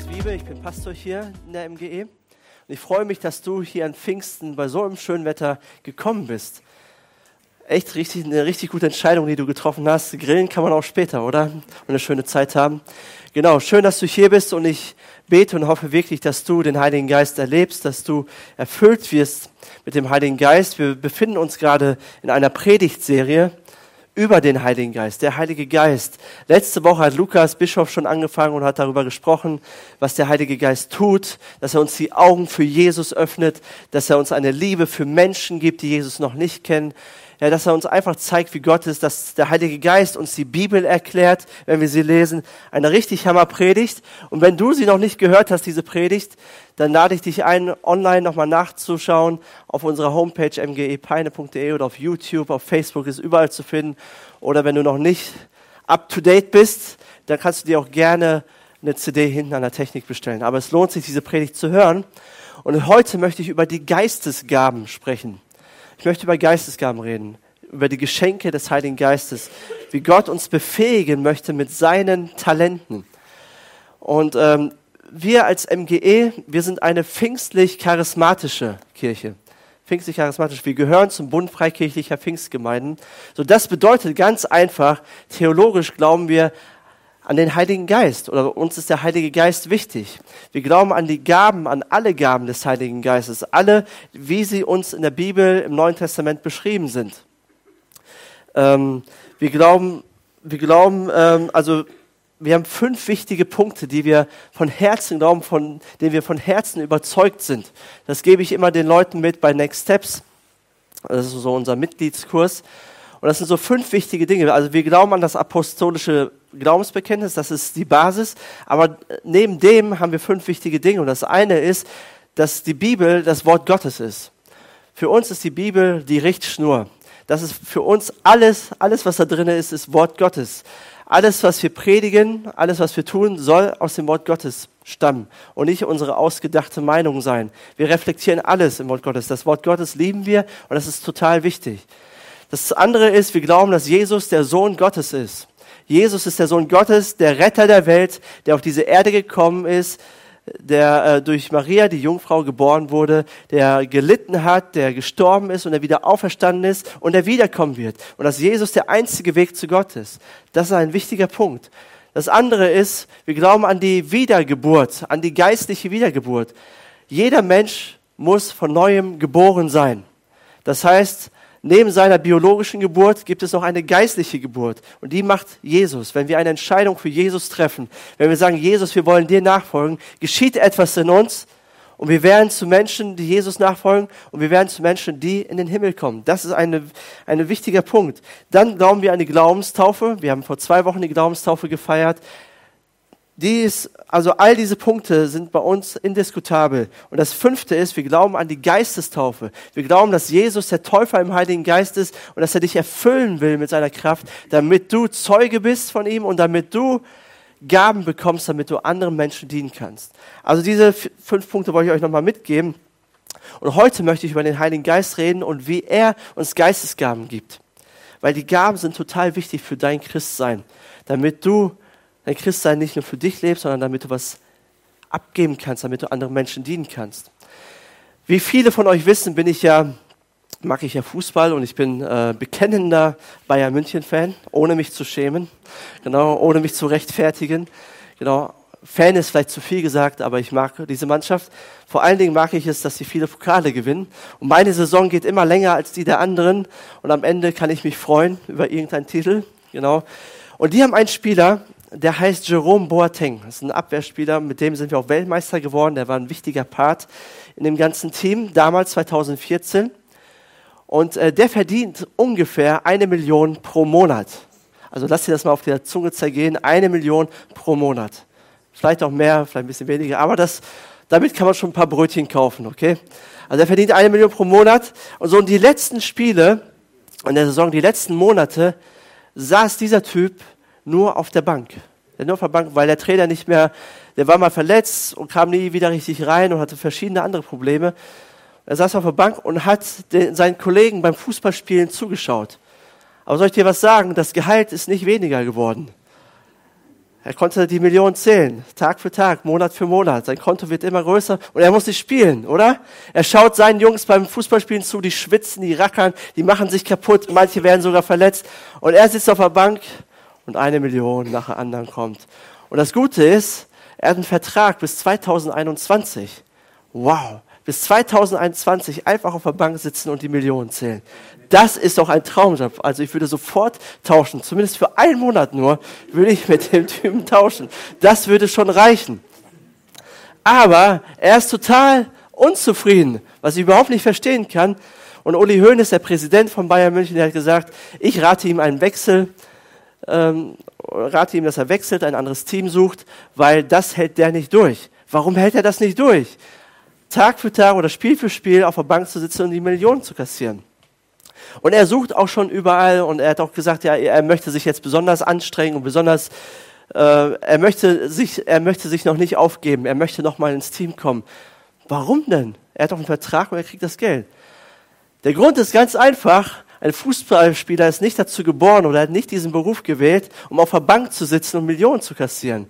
Matthias Wiebe, ich bin Pastor hier in der MGE. Und ich freue mich, dass du hier an Pfingsten bei so einem schönen Wetter gekommen bist. Echt richtig, eine richtig gute Entscheidung, die du getroffen hast. Grillen kann man auch später, oder? Und eine schöne Zeit haben. Genau, schön, dass du hier bist und ich bete und hoffe wirklich, dass du den Heiligen Geist erlebst, dass du erfüllt wirst mit dem Heiligen Geist. Wir befinden uns gerade in einer Predigtserie über den Heiligen Geist, der Heilige Geist. Letzte Woche hat Lukas Bischof schon angefangen und hat darüber gesprochen, was der Heilige Geist tut, dass er uns die Augen für Jesus öffnet, dass er uns eine Liebe für Menschen gibt, die Jesus noch nicht kennen, ja, dass er uns einfach zeigt, wie Gott ist, dass der Heilige Geist uns die Bibel erklärt, wenn wir sie lesen. Eine richtig Hammer Predigt. Und wenn du sie noch nicht gehört hast, diese Predigt, dann lade ich dich ein, online nochmal nachzuschauen auf unserer Homepage mgepeine.de oder auf YouTube, auf Facebook ist überall zu finden. Oder wenn du noch nicht up to date bist, dann kannst du dir auch gerne eine CD hinten an der Technik bestellen. Aber es lohnt sich, diese Predigt zu hören. Und heute möchte ich über die Geistesgaben sprechen. Ich möchte über Geistesgaben reden, über die Geschenke des Heiligen Geistes, wie Gott uns befähigen möchte mit seinen Talenten. Und ähm, wir als MGE, wir sind eine pfingstlich-charismatische Kirche. Pfingstlich-charismatisch. Wir gehören zum Bund freikirchlicher Pfingstgemeinden. So, das bedeutet ganz einfach, theologisch glauben wir an den Heiligen Geist oder uns ist der Heilige Geist wichtig. Wir glauben an die Gaben, an alle Gaben des Heiligen Geistes, alle, wie sie uns in der Bibel im Neuen Testament beschrieben sind. Ähm, wir glauben, wir glauben, ähm, also wir haben fünf wichtige Punkte, die wir von Herzen glauben, von denen wir von Herzen überzeugt sind. Das gebe ich immer den Leuten mit bei Next Steps. Das ist so unser Mitgliedskurs. Und das sind so fünf wichtige Dinge. Also wir glauben an das apostolische Glaubensbekenntnis, das ist die Basis. Aber neben dem haben wir fünf wichtige Dinge. Und das eine ist, dass die Bibel das Wort Gottes ist. Für uns ist die Bibel die Richtschnur. Das ist für uns alles, alles was da drin ist, ist Wort Gottes. Alles, was wir predigen, alles, was wir tun, soll aus dem Wort Gottes stammen und nicht unsere ausgedachte Meinung sein. Wir reflektieren alles im Wort Gottes. Das Wort Gottes lieben wir und das ist total wichtig. Das andere ist, wir glauben, dass Jesus der Sohn Gottes ist. Jesus ist der Sohn Gottes, der Retter der Welt, der auf diese Erde gekommen ist, der äh, durch Maria, die Jungfrau, geboren wurde, der gelitten hat, der gestorben ist und der wieder auferstanden ist und der wiederkommen wird. Und dass Jesus der einzige Weg zu Gott ist. Das ist ein wichtiger Punkt. Das andere ist, wir glauben an die Wiedergeburt, an die geistliche Wiedergeburt. Jeder Mensch muss von neuem geboren sein. Das heißt, neben seiner biologischen Geburt gibt es noch eine geistliche Geburt. Und die macht Jesus. Wenn wir eine Entscheidung für Jesus treffen, wenn wir sagen, Jesus, wir wollen dir nachfolgen, geschieht etwas in uns und wir werden zu Menschen, die Jesus nachfolgen und wir werden zu Menschen, die in den Himmel kommen. Das ist ein eine wichtiger Punkt. Dann glauben wir an die Glaubenstaufe. Wir haben vor zwei Wochen die Glaubenstaufe gefeiert. Dies, also all diese Punkte sind bei uns indiskutabel. Und das fünfte ist, wir glauben an die Geistestaufe. Wir glauben, dass Jesus der Täufer im Heiligen Geist ist und dass er dich erfüllen will mit seiner Kraft, damit du Zeuge bist von ihm und damit du Gaben bekommst, damit du anderen Menschen dienen kannst. Also diese fünf Punkte wollte ich euch nochmal mitgeben. Und heute möchte ich über den Heiligen Geist reden und wie er uns Geistesgaben gibt. Weil die Gaben sind total wichtig für dein Christsein, damit du dein Christsein nicht nur für dich lebst, sondern damit du was abgeben kannst, damit du anderen Menschen dienen kannst. Wie viele von euch wissen, bin ich ja, mag ich ja Fußball und ich bin äh, bekennender Bayern München-Fan, ohne mich zu schämen, genau, ohne mich zu rechtfertigen. Genau, Fan ist vielleicht zu viel gesagt, aber ich mag diese Mannschaft. Vor allen Dingen mag ich es, dass sie viele Pokale gewinnen. Und meine Saison geht immer länger als die der anderen. Und am Ende kann ich mich freuen über irgendeinen Titel. Genau. Und die haben einen Spieler, der heißt Jerome Boateng. Das ist ein Abwehrspieler, mit dem sind wir auch Weltmeister geworden. Der war ein wichtiger Part in dem ganzen Team, damals 2014. Und äh, der verdient ungefähr eine Million pro Monat. Also lass dir das mal auf der Zunge zergehen, eine Million pro Monat. Vielleicht auch mehr, vielleicht ein bisschen weniger, aber das, damit kann man schon ein paar Brötchen kaufen, okay? Also er verdient eine Million pro Monat und so in die letzten Spiele in der Saison, die letzten Monate, saß dieser Typ nur auf der Bank. Der nur auf der Bank, weil der Trainer nicht mehr, der war mal verletzt und kam nie wieder richtig rein und hatte verschiedene andere Probleme. Er saß auf der Bank und hat den, seinen Kollegen beim Fußballspielen zugeschaut. Aber soll ich dir was sagen? Das Gehalt ist nicht weniger geworden. Er konnte die Millionen zählen, Tag für Tag, Monat für Monat. Sein Konto wird immer größer und er muss nicht spielen, oder? Er schaut seinen Jungs beim Fußballspielen zu, die schwitzen, die rackern, die machen sich kaputt, manche werden sogar verletzt. Und er sitzt auf der Bank und eine Million nach der anderen kommt. Und das Gute ist, er hat einen Vertrag bis 2021. Wow, bis 2021 einfach auf der Bank sitzen und die Millionen zählen. Das ist doch ein Traumjob. Also ich würde sofort tauschen. Zumindest für einen Monat nur würde ich mit dem Typen tauschen. Das würde schon reichen. Aber er ist total unzufrieden, was ich überhaupt nicht verstehen kann. Und Uli Hoeneß, der Präsident von Bayern München, der hat gesagt, ich rate ihm einen Wechsel, ähm, rate ihm, dass er wechselt, ein anderes Team sucht, weil das hält der nicht durch. Warum hält er das nicht durch? Tag für Tag oder Spiel für Spiel auf der Bank zu sitzen und die Millionen zu kassieren. Und er sucht auch schon überall und er hat auch gesagt, ja, er möchte sich jetzt besonders anstrengen und besonders, äh, er, möchte sich, er möchte sich noch nicht aufgeben, er möchte noch mal ins Team kommen. Warum denn? Er hat doch einen Vertrag und er kriegt das Geld. Der Grund ist ganz einfach. Ein Fußballspieler ist nicht dazu geboren oder hat nicht diesen Beruf gewählt, um auf der Bank zu sitzen und Millionen zu kassieren.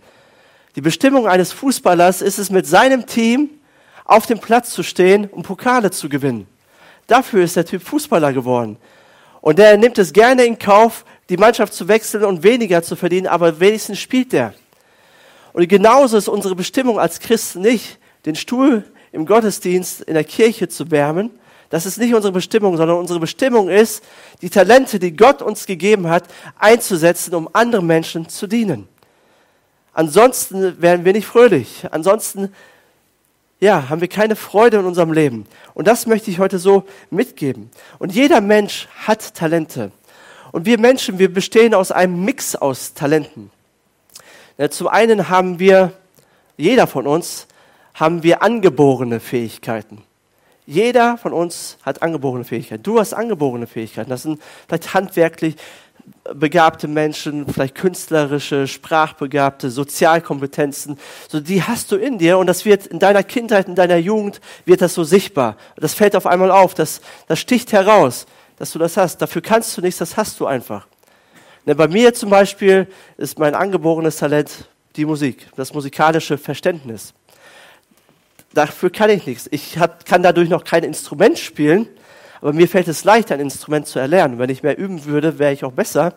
Die Bestimmung eines Fußballers ist es, mit seinem Team auf dem Platz zu stehen, um Pokale zu gewinnen. Dafür ist der Typ Fußballer geworden. Und der nimmt es gerne in Kauf, die Mannschaft zu wechseln und weniger zu verdienen, aber wenigstens spielt der. Und genauso ist unsere Bestimmung als Christen nicht, den Stuhl im Gottesdienst in der Kirche zu wärmen. Das ist nicht unsere Bestimmung, sondern unsere Bestimmung ist, die Talente, die Gott uns gegeben hat, einzusetzen, um anderen Menschen zu dienen. Ansonsten werden wir nicht fröhlich. Ansonsten ja, haben wir keine Freude in unserem Leben. Und das möchte ich heute so mitgeben. Und jeder Mensch hat Talente. Und wir Menschen, wir bestehen aus einem Mix aus Talenten. Zum einen haben wir, jeder von uns, haben wir angeborene Fähigkeiten. Jeder von uns hat angeborene Fähigkeiten. Du hast angeborene Fähigkeiten. Das sind vielleicht handwerklich, begabte Menschen, vielleicht künstlerische, sprachbegabte, Sozialkompetenzen, so die hast du in dir und das wird in deiner Kindheit, in deiner Jugend wird das so sichtbar. Das fällt auf einmal auf, das, das sticht heraus, dass du das hast. Dafür kannst du nichts, das hast du einfach. Ne, bei mir zum Beispiel ist mein angeborenes Talent die Musik, das musikalische Verständnis. Dafür kann ich nichts. Ich hab, kann dadurch noch kein Instrument spielen, aber mir fällt es leicht, ein Instrument zu erlernen. Wenn ich mehr üben würde, wäre ich auch besser.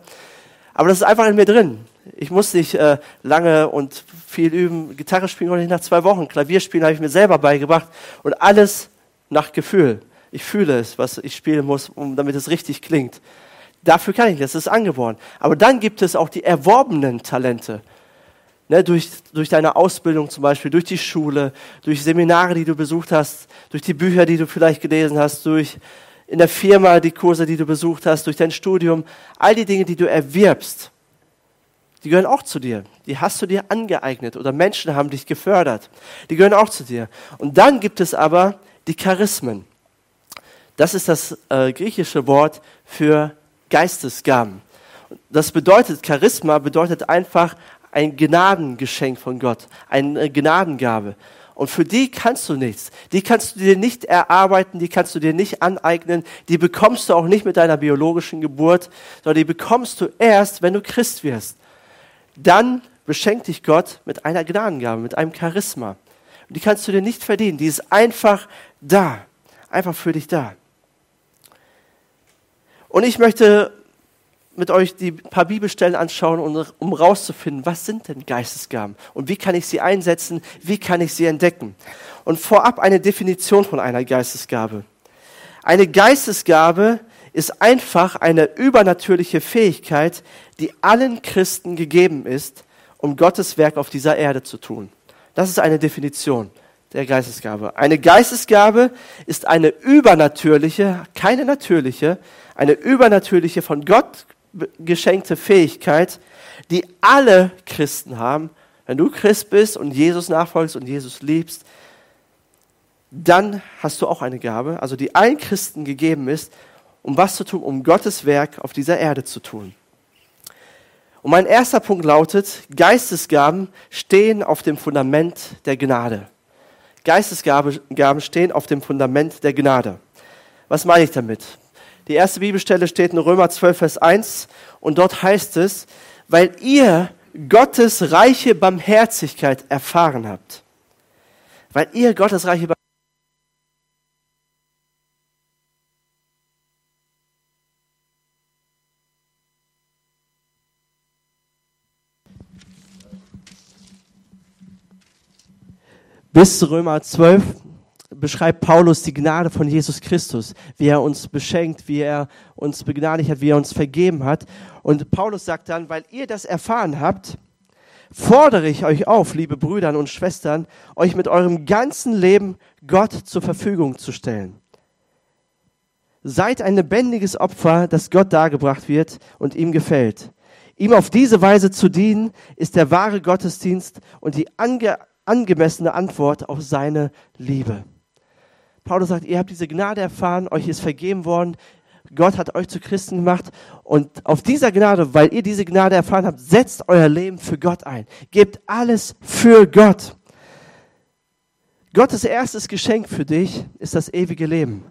Aber das ist einfach in mir drin. Ich muss nicht äh, lange und viel üben. Gitarre spielen konnte ich nach zwei Wochen. Klavier spielen habe ich mir selber beigebracht. Und alles nach Gefühl. Ich fühle es, was ich spielen muss, um, damit es richtig klingt. Dafür kann ich das, das ist angeboren. Aber dann gibt es auch die erworbenen Talente. Ne, durch, durch deine Ausbildung zum Beispiel, durch die Schule, durch Seminare, die du besucht hast, durch die Bücher, die du vielleicht gelesen hast, durch in der Firma, die Kurse, die du besucht hast, durch dein Studium, all die Dinge, die du erwirbst, die gehören auch zu dir. Die hast du dir angeeignet oder Menschen haben dich gefördert. Die gehören auch zu dir. Und dann gibt es aber die Charismen. Das ist das äh, griechische Wort für Geistesgaben. Das bedeutet, Charisma bedeutet einfach ein Gnadengeschenk von Gott, eine Gnadengabe. Und für die kannst du nichts. Die kannst du dir nicht erarbeiten, die kannst du dir nicht aneignen, die bekommst du auch nicht mit deiner biologischen Geburt, sondern die bekommst du erst, wenn du Christ wirst. Dann beschenkt dich Gott mit einer Gnadengabe, mit einem Charisma. Und die kannst du dir nicht verdienen. Die ist einfach da. Einfach für dich da. Und ich möchte mit euch die paar Bibelstellen anschauen, um rauszufinden, was sind denn Geistesgaben und wie kann ich sie einsetzen, wie kann ich sie entdecken. Und vorab eine Definition von einer Geistesgabe. Eine Geistesgabe ist einfach eine übernatürliche Fähigkeit, die allen Christen gegeben ist, um Gottes Werk auf dieser Erde zu tun. Das ist eine Definition der Geistesgabe. Eine Geistesgabe ist eine übernatürliche, keine natürliche, eine übernatürliche von Gott geschenkte Fähigkeit, die alle Christen haben, Wenn du Christ bist und Jesus nachfolgst und Jesus liebst, dann hast du auch eine Gabe, also die allen Christen gegeben ist, um was zu tun, um Gottes Werk auf dieser Erde zu tun. Und mein erster Punkt lautet, Geistesgaben stehen auf dem Fundament der Gnade. Geistesgaben stehen auf dem Fundament der Gnade. Was meine ich damit? Die erste Bibelstelle steht in Römer 12, Vers 1 und dort heißt es, weil ihr Gottes reiche Barmherzigkeit erfahren habt. Weil ihr Gottes reiche Barmherzigkeit Bis Römer 12 beschreibt Paulus die Gnade von Jesus Christus, wie er uns beschenkt, wie er uns begnadigt hat, wie er uns vergeben hat. Und Paulus sagt dann, weil ihr das erfahren habt, fordere ich euch auf, liebe Brüder und Schwestern, euch mit eurem ganzen Leben Gott zur Verfügung zu stellen. Seid ein lebendiges Opfer, das Gott dargebracht wird und ihm gefällt. Ihm auf diese Weise zu dienen, ist der wahre Gottesdienst und die ange angemessene Antwort auf seine Liebe. Paulus sagt, ihr habt diese Gnade erfahren, euch ist vergeben worden, Gott hat euch zu Christen gemacht und auf dieser Gnade, weil ihr diese Gnade erfahren habt, setzt euer Leben für Gott ein. Gebt alles für Gott. Gottes erstes Geschenk für dich ist das ewige Leben.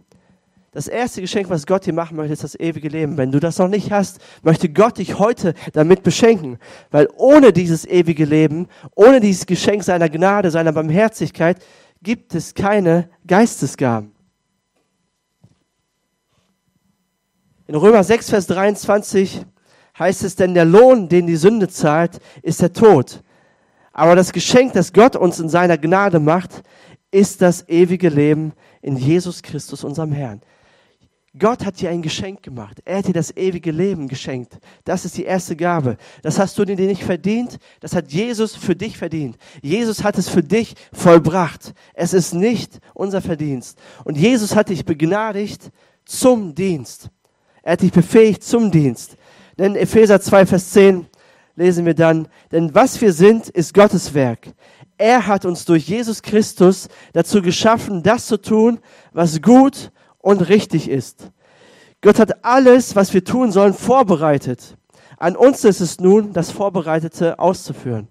Das erste Geschenk, was Gott dir machen möchte, ist das ewige Leben. Wenn du das noch nicht hast, möchte Gott dich heute damit beschenken. Weil ohne dieses ewige Leben, ohne dieses Geschenk seiner Gnade, seiner Barmherzigkeit, gibt es keine Geistesgaben. In Römer 6, Vers 23 heißt es, denn der Lohn, den die Sünde zahlt, ist der Tod. Aber das Geschenk, das Gott uns in seiner Gnade macht, ist das ewige Leben in Jesus Christus, unserem Herrn. Gott hat dir ein Geschenk gemacht. Er hat dir das ewige Leben geschenkt. Das ist die erste Gabe. Das hast du dir nicht verdient. Das hat Jesus für dich verdient. Jesus hat es für dich vollbracht. Es ist nicht unser Verdienst. Und Jesus hat dich begnadigt zum Dienst. Er hat dich befähigt zum Dienst. Denn Epheser 2, Vers 10 lesen wir dann, denn was wir sind, ist Gottes Werk. Er hat uns durch Jesus Christus dazu geschaffen, das zu tun, was gut und richtig ist. Gott hat alles, was wir tun sollen, vorbereitet. An uns ist es nun, das Vorbereitete auszuführen.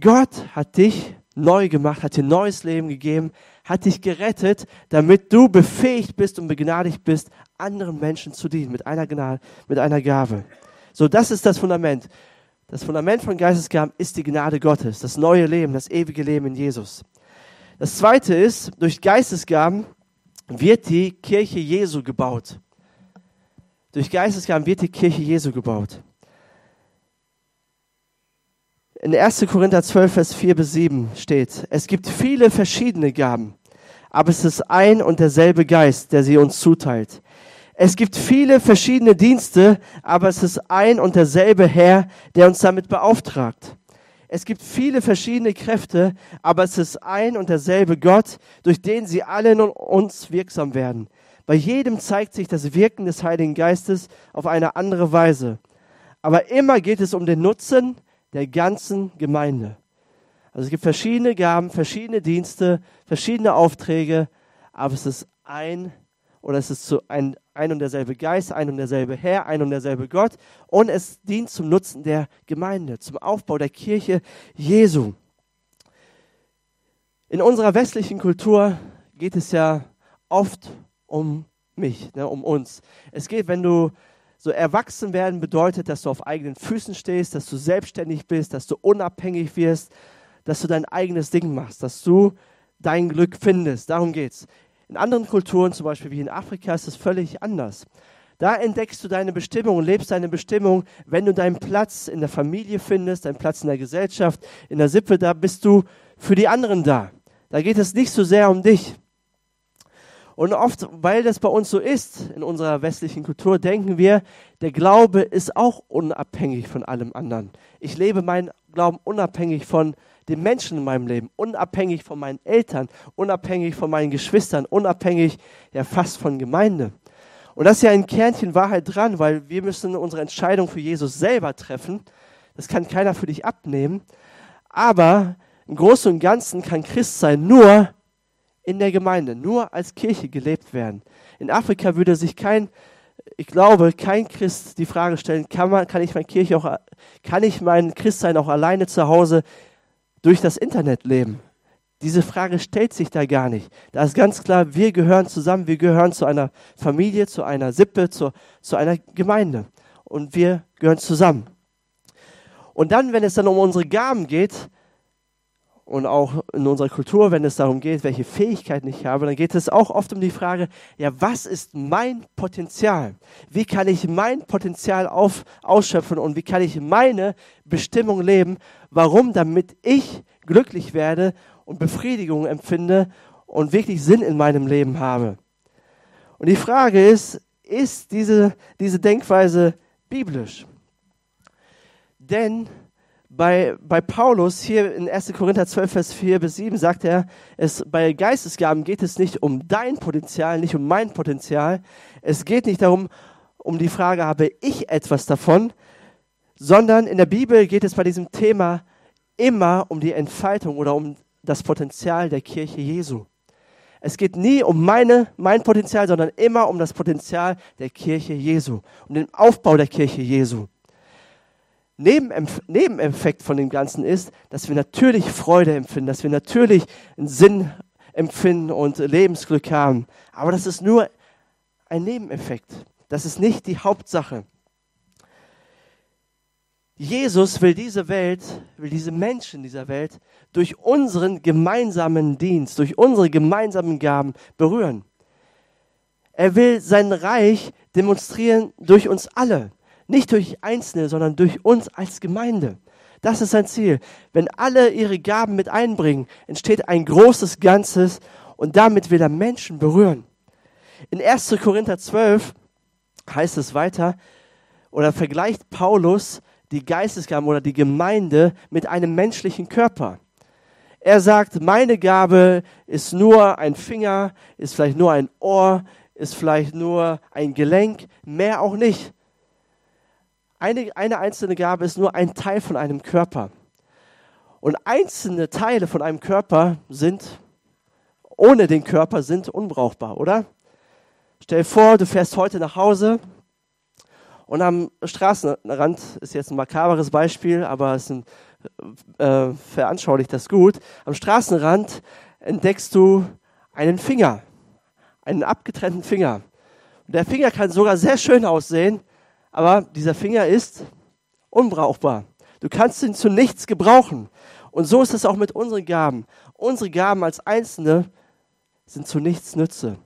Gott hat dich neu gemacht, hat dir neues Leben gegeben, hat dich gerettet, damit du befähigt bist und begnadigt bist, anderen Menschen zu dienen mit einer, Gnade, mit einer Gabe. So, das ist das Fundament. Das Fundament von Geistesgaben ist die Gnade Gottes, das neue Leben, das ewige Leben in Jesus. Das zweite ist, durch Geistesgaben wird die Kirche Jesu gebaut. Durch Geistesgaben wird die Kirche Jesu gebaut. In 1. Korinther 12, Vers 4 bis 7 steht, es gibt viele verschiedene Gaben, aber es ist ein und derselbe Geist, der sie uns zuteilt. Es gibt viele verschiedene Dienste, aber es ist ein und derselbe Herr, der uns damit beauftragt. Es gibt viele verschiedene Kräfte, aber es ist ein und derselbe Gott, durch den sie alle in uns wirksam werden. Bei jedem zeigt sich das Wirken des Heiligen Geistes auf eine andere Weise. Aber immer geht es um den Nutzen der ganzen Gemeinde. Also es gibt verschiedene Gaben, verschiedene Dienste, verschiedene Aufträge, aber es ist ein oder es ist so ein, ein und derselbe Geist, ein und derselbe Herr, ein und derselbe Gott und es dient zum Nutzen der Gemeinde, zum Aufbau der Kirche Jesu. In unserer westlichen Kultur geht es ja oft um mich, ne, um uns. Es geht, wenn du so erwachsen werden bedeutet, dass du auf eigenen Füßen stehst, dass du selbstständig bist, dass du unabhängig wirst, dass du dein eigenes Ding machst, dass du dein Glück findest. Darum geht's. In anderen Kulturen, zum Beispiel wie in Afrika, ist es völlig anders. Da entdeckst du deine Bestimmung und lebst deine Bestimmung, wenn du deinen Platz in der Familie findest, deinen Platz in der Gesellschaft, in der Sippe, da bist du für die anderen da. Da geht es nicht so sehr um dich. Und oft, weil das bei uns so ist, in unserer westlichen Kultur, denken wir, der Glaube ist auch unabhängig von allem anderen. Ich lebe meinen Glauben unabhängig von den Menschen in meinem Leben, unabhängig von meinen Eltern, unabhängig von meinen Geschwistern, unabhängig ja fast von Gemeinde. Und das ist ja ein Kernchen Wahrheit dran, weil wir müssen unsere Entscheidung für Jesus selber treffen. Das kann keiner für dich abnehmen. Aber im Großen und Ganzen kann Christsein nur in der Gemeinde, nur als Kirche gelebt werden. In Afrika würde sich kein, ich glaube, kein Christ die Frage stellen, kann, man, kann ich mein Kirche auch, kann ich mein Christsein auch alleine zu Hause durch das Internet leben? Diese Frage stellt sich da gar nicht. Da ist ganz klar, wir gehören zusammen, wir gehören zu einer Familie, zu einer Sippe, zu, zu einer Gemeinde. Und wir gehören zusammen. Und dann, wenn es dann um unsere Gaben geht, und auch in unserer Kultur, wenn es darum geht, welche Fähigkeiten ich habe, dann geht es auch oft um die Frage, ja, was ist mein Potenzial? Wie kann ich mein Potenzial auf, ausschöpfen und wie kann ich meine Bestimmung leben? Warum? Damit ich glücklich werde und Befriedigung empfinde und wirklich Sinn in meinem Leben habe. Und die Frage ist, ist diese, diese Denkweise biblisch? Denn bei, bei Paulus hier in 1. Korinther 12, Vers 4 bis 7 sagt er, es, bei Geistesgaben geht es nicht um dein Potenzial, nicht um mein Potenzial. Es geht nicht darum, um die Frage, habe ich etwas davon, sondern in der Bibel geht es bei diesem Thema immer um die Entfaltung oder um das Potenzial der Kirche Jesu. Es geht nie um meine, mein Potenzial, sondern immer um das Potenzial der Kirche Jesu, um den Aufbau der Kirche Jesu. Nebeneffekt von dem Ganzen ist, dass wir natürlich Freude empfinden, dass wir natürlich einen Sinn empfinden und Lebensglück haben. Aber das ist nur ein Nebeneffekt. Das ist nicht die Hauptsache. Jesus will diese Welt, will diese Menschen dieser Welt durch unseren gemeinsamen Dienst, durch unsere gemeinsamen Gaben berühren. Er will sein Reich demonstrieren durch uns alle. Nicht durch Einzelne, sondern durch uns als Gemeinde. Das ist sein Ziel. Wenn alle ihre Gaben mit einbringen, entsteht ein großes Ganzes und damit will er Menschen berühren. In 1. Korinther 12 heißt es weiter, oder vergleicht Paulus die Geistesgaben oder die Gemeinde mit einem menschlichen Körper. Er sagt, meine Gabe ist nur ein Finger, ist vielleicht nur ein Ohr, ist vielleicht nur ein Gelenk, mehr auch nicht. Eine, eine einzelne Gabe ist nur ein Teil von einem Körper. Und einzelne Teile von einem Körper sind, ohne den Körper, sind unbrauchbar, oder? Stell dir vor, du fährst heute nach Hause und am Straßenrand ist jetzt ein makaberes Beispiel, aber es ein, äh, veranschaulicht das gut. Am Straßenrand entdeckst du einen Finger, einen abgetrennten Finger. Und der Finger kann sogar sehr schön aussehen, aber dieser Finger ist unbrauchbar. Du kannst ihn zu nichts gebrauchen. Und so ist es auch mit unseren Gaben. Unsere Gaben als Einzelne sind zu nichts Nütze.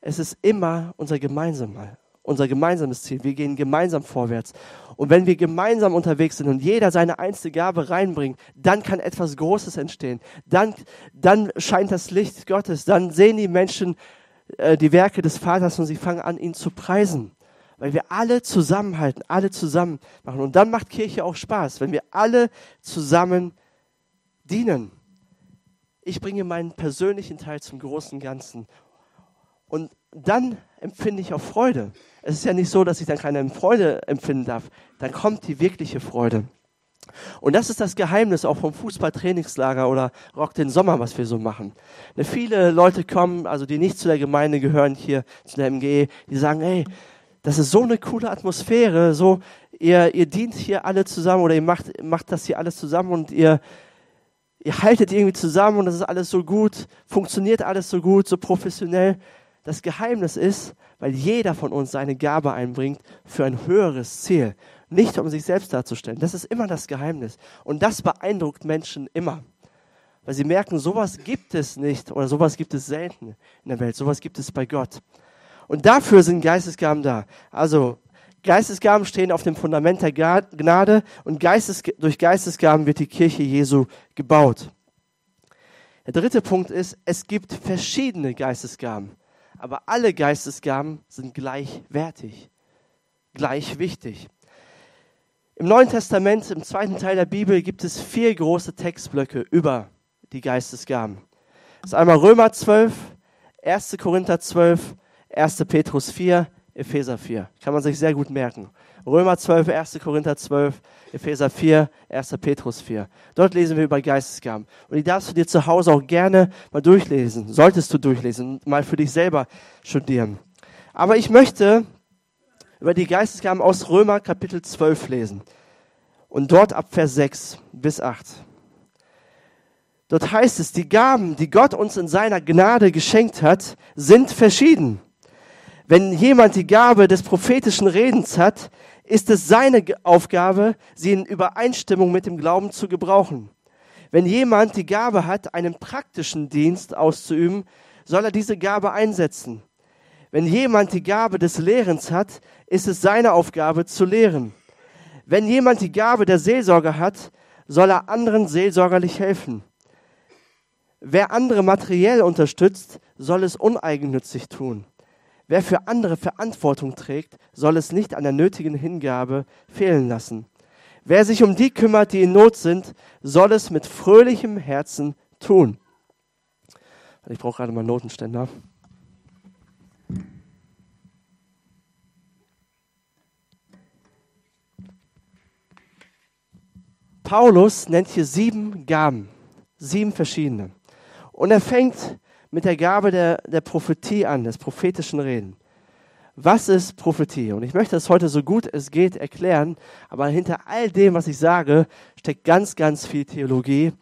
Es ist immer unser gemeinsames, unser gemeinsames Ziel. Wir gehen gemeinsam vorwärts. Und wenn wir gemeinsam unterwegs sind und jeder seine einzelne Gabe reinbringt, dann kann etwas Großes entstehen. Dann, dann scheint das Licht Gottes. Dann sehen die Menschen äh, die Werke des Vaters und sie fangen an, ihn zu preisen weil wir alle zusammenhalten, alle zusammen machen. Und dann macht Kirche auch Spaß, wenn wir alle zusammen dienen. Ich bringe meinen persönlichen Teil zum großen Ganzen. Und dann empfinde ich auch Freude. Es ist ja nicht so, dass ich dann keine Freude empfinden darf. Dann kommt die wirkliche Freude. Und das ist das Geheimnis auch vom Fußballtrainingslager oder Rock den Sommer, was wir so machen. Viele Leute kommen, also die nicht zu der Gemeinde gehören, hier zu der MGE, die sagen, hey, das ist so eine coole Atmosphäre, so ihr, ihr dient hier alle zusammen oder ihr macht, macht das hier alles zusammen und ihr, ihr haltet irgendwie zusammen und das ist alles so gut, funktioniert alles so gut, so professionell. Das Geheimnis ist, weil jeder von uns seine Gabe einbringt für ein höheres Ziel, nicht um sich selbst darzustellen. Das ist immer das Geheimnis und das beeindruckt Menschen immer. Weil sie merken, sowas gibt es nicht oder sowas gibt es selten in der Welt, sowas gibt es bei Gott. Und dafür sind Geistesgaben da. Also Geistesgaben stehen auf dem Fundament der Gnade und Geistes, durch Geistesgaben wird die Kirche Jesu gebaut. Der dritte Punkt ist, es gibt verschiedene Geistesgaben, aber alle Geistesgaben sind gleichwertig, gleich wichtig. Im Neuen Testament, im zweiten Teil der Bibel, gibt es vier große Textblöcke über die Geistesgaben. Das ist einmal Römer 12, 1. Korinther 12, 1. Petrus 4, Epheser 4. Kann man sich sehr gut merken. Römer 12, 1. Korinther 12, Epheser 4, 1. Petrus 4. Dort lesen wir über Geistesgaben. Und die darfst du dir zu Hause auch gerne mal durchlesen. Solltest du durchlesen, mal für dich selber studieren. Aber ich möchte über die Geistesgaben aus Römer Kapitel 12 lesen. Und dort ab Vers 6 bis 8. Dort heißt es, die Gaben, die Gott uns in seiner Gnade geschenkt hat, sind verschieden. Wenn jemand die Gabe des prophetischen Redens hat, ist es seine Aufgabe, sie in Übereinstimmung mit dem Glauben zu gebrauchen. Wenn jemand die Gabe hat, einen praktischen Dienst auszuüben, soll er diese Gabe einsetzen. Wenn jemand die Gabe des Lehrens hat, ist es seine Aufgabe zu lehren. Wenn jemand die Gabe der Seelsorge hat, soll er anderen seelsorgerlich helfen. Wer andere materiell unterstützt, soll es uneigennützig tun. Wer für andere Verantwortung trägt, soll es nicht an der nötigen Hingabe fehlen lassen. Wer sich um die kümmert, die in Not sind, soll es mit fröhlichem Herzen tun. Ich brauche gerade mal Notenständer. Paulus nennt hier sieben Gaben, sieben verschiedene. Und er fängt mit der Gabe der, der Prophetie an, des prophetischen Reden. Was ist Prophetie? Und ich möchte es heute so gut es geht erklären, aber hinter all dem, was ich sage, steckt ganz, ganz viel Theologie.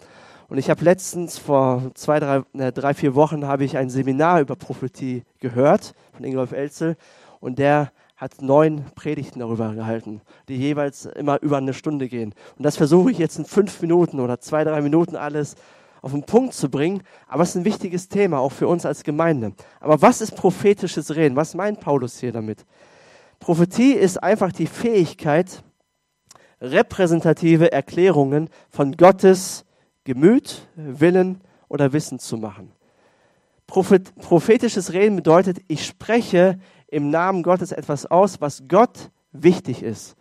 Und ich habe letztens vor zwei, drei, äh, drei, vier Wochen habe ich ein Seminar über Prophetie gehört von Ingolf Elzel und der hat neun Predigten darüber gehalten, die jeweils immer über eine Stunde gehen. Und das versuche ich jetzt in fünf Minuten oder zwei, drei Minuten alles auf den Punkt zu bringen, aber es ist ein wichtiges Thema, auch für uns als Gemeinde. Aber was ist prophetisches Reden? Was meint Paulus hier damit? Prophetie ist einfach die Fähigkeit, repräsentative Erklärungen von Gottes Gemüt, Willen oder Wissen zu machen. Prophet, prophetisches Reden bedeutet, ich spreche im Namen Gottes etwas aus, was Gott wichtig ist.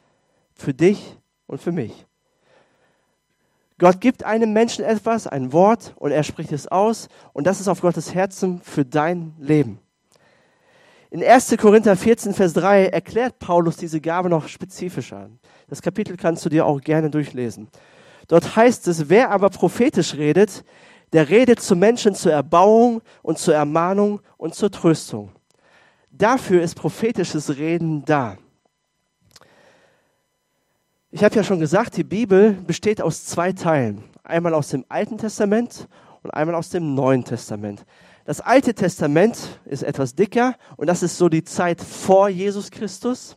Für dich und für mich. Gott gibt einem Menschen etwas, ein Wort, und er spricht es aus, und das ist auf Gottes Herzen für dein Leben. In 1. Korinther 14, Vers 3 erklärt Paulus diese Gabe noch spezifischer. Das Kapitel kannst du dir auch gerne durchlesen. Dort heißt es, wer aber prophetisch redet, der redet zu Menschen zur Erbauung und zur Ermahnung und zur Tröstung. Dafür ist prophetisches Reden da. Ich habe ja schon gesagt, die Bibel besteht aus zwei Teilen. Einmal aus dem Alten Testament und einmal aus dem Neuen Testament. Das Alte Testament ist etwas dicker und das ist so die Zeit vor Jesus Christus.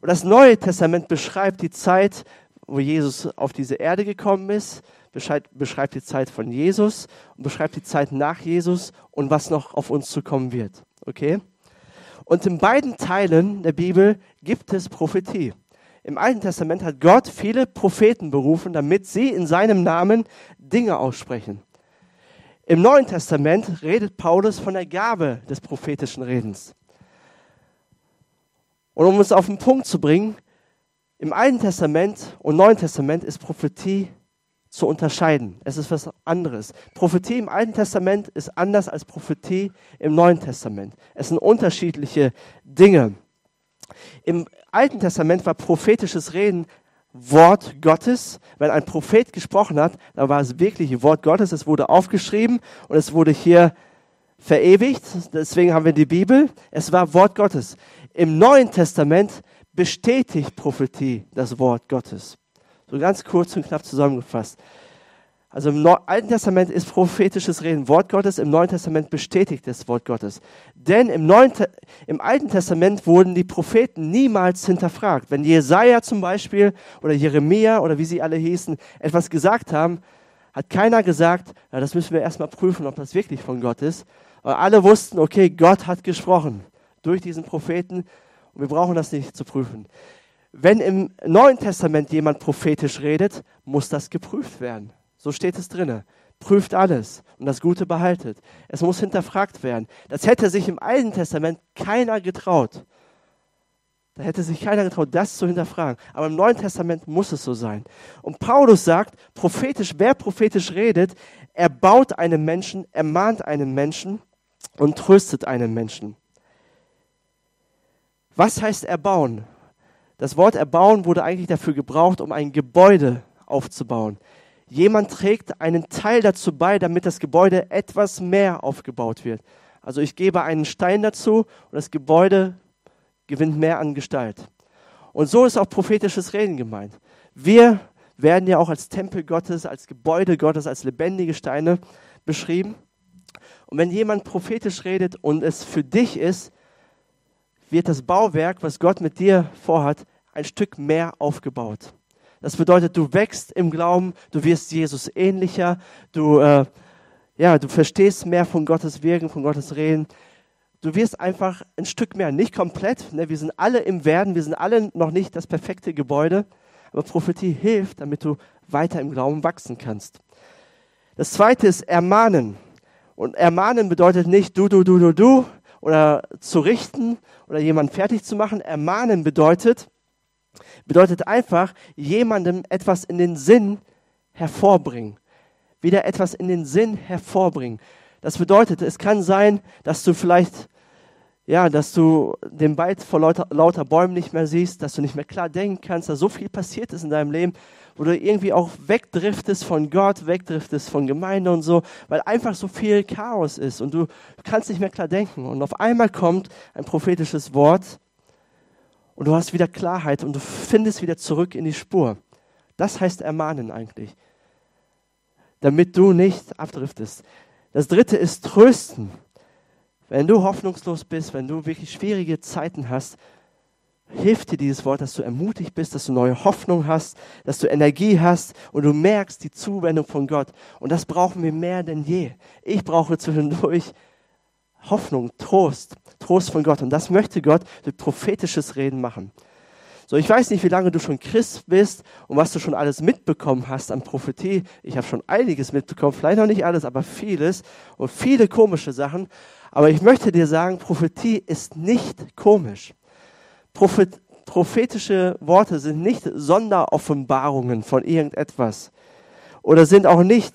Und das Neue Testament beschreibt die Zeit, wo Jesus auf diese Erde gekommen ist, beschreibt, die Zeit von Jesus und beschreibt die Zeit nach Jesus und was noch auf uns zukommen wird. Okay? Und in beiden Teilen der Bibel gibt es Prophetie. Im Alten Testament hat Gott viele Propheten berufen, damit sie in seinem Namen Dinge aussprechen. Im Neuen Testament redet Paulus von der Gabe des prophetischen Redens. Und um es auf den Punkt zu bringen, im Alten Testament und Neuen Testament ist Prophetie zu unterscheiden. Es ist was anderes. Prophetie im Alten Testament ist anders als Prophetie im Neuen Testament. Es sind unterschiedliche Dinge. Im Alten Testament war prophetisches Reden Wort Gottes. Wenn ein Prophet gesprochen hat, dann war es wirklich Wort Gottes. Es wurde aufgeschrieben und es wurde hier verewigt. Deswegen haben wir die Bibel. Es war Wort Gottes. Im Neuen Testament bestätigt Prophetie das Wort Gottes. So ganz kurz und knapp zusammengefasst. Also im Alten Testament ist prophetisches Reden Wort Gottes, im Neuen Testament bestätigt das Wort Gottes. Denn im, Neuen, im Alten Testament wurden die Propheten niemals hinterfragt. Wenn Jesaja zum Beispiel oder Jeremia oder wie sie alle hießen etwas gesagt haben, hat keiner gesagt, ja, das müssen wir erstmal prüfen, ob das wirklich von Gott ist. Aber alle wussten, okay, Gott hat gesprochen durch diesen Propheten und wir brauchen das nicht zu prüfen. Wenn im Neuen Testament jemand prophetisch redet, muss das geprüft werden. So steht es drinne. Prüft alles und das Gute behaltet. Es muss hinterfragt werden. Das hätte sich im Alten Testament keiner getraut. Da hätte sich keiner getraut, das zu hinterfragen. Aber im Neuen Testament muss es so sein. Und Paulus sagt, prophetisch, wer prophetisch redet, er baut einen Menschen, ermahnt einen Menschen und tröstet einen Menschen. Was heißt erbauen? Das Wort erbauen wurde eigentlich dafür gebraucht, um ein Gebäude aufzubauen. Jemand trägt einen Teil dazu bei, damit das Gebäude etwas mehr aufgebaut wird. Also ich gebe einen Stein dazu und das Gebäude gewinnt mehr an Gestalt. Und so ist auch prophetisches Reden gemeint. Wir werden ja auch als Tempel Gottes, als Gebäude Gottes, als lebendige Steine beschrieben. Und wenn jemand prophetisch redet und es für dich ist, wird das Bauwerk, was Gott mit dir vorhat, ein Stück mehr aufgebaut. Das bedeutet, du wächst im Glauben, du wirst Jesus ähnlicher, du, äh, ja, du verstehst mehr von Gottes Wirken, von Gottes Reden. Du wirst einfach ein Stück mehr, nicht komplett. Ne? Wir sind alle im Werden, wir sind alle noch nicht das perfekte Gebäude, aber Prophetie hilft, damit du weiter im Glauben wachsen kannst. Das zweite ist ermahnen. Und ermahnen bedeutet nicht du, du, du, du, du oder zu richten oder jemanden fertig zu machen. Ermahnen bedeutet, bedeutet einfach jemandem etwas in den Sinn hervorbringen. Wieder etwas in den Sinn hervorbringen. Das bedeutet, es kann sein, dass du vielleicht ja, dass du den Wald vor lauter, lauter, Bäumen nicht mehr siehst, dass du nicht mehr klar denken kannst, dass so viel passiert ist in deinem Leben, wo du irgendwie auch wegdriftest von Gott, wegdriftest von Gemeinde und so, weil einfach so viel Chaos ist und du kannst nicht mehr klar denken. Und auf einmal kommt ein prophetisches Wort und du hast wieder Klarheit und du findest wieder zurück in die Spur. Das heißt ermahnen eigentlich, damit du nicht abdriftest. Das dritte ist trösten. Wenn du hoffnungslos bist, wenn du wirklich schwierige Zeiten hast, hilft dir dieses Wort, dass du ermutigt bist, dass du neue Hoffnung hast, dass du Energie hast und du merkst die Zuwendung von Gott. Und das brauchen wir mehr denn je. Ich brauche zwischendurch Hoffnung, Trost, Trost von Gott. Und das möchte Gott durch prophetisches Reden machen. So, ich weiß nicht, wie lange du schon Christ bist und was du schon alles mitbekommen hast an Prophetie. Ich habe schon einiges mitbekommen, vielleicht noch nicht alles, aber vieles und viele komische Sachen. Aber ich möchte dir sagen, Prophetie ist nicht komisch. Prophet, prophetische Worte sind nicht Sonderoffenbarungen von irgendetwas oder sind auch nicht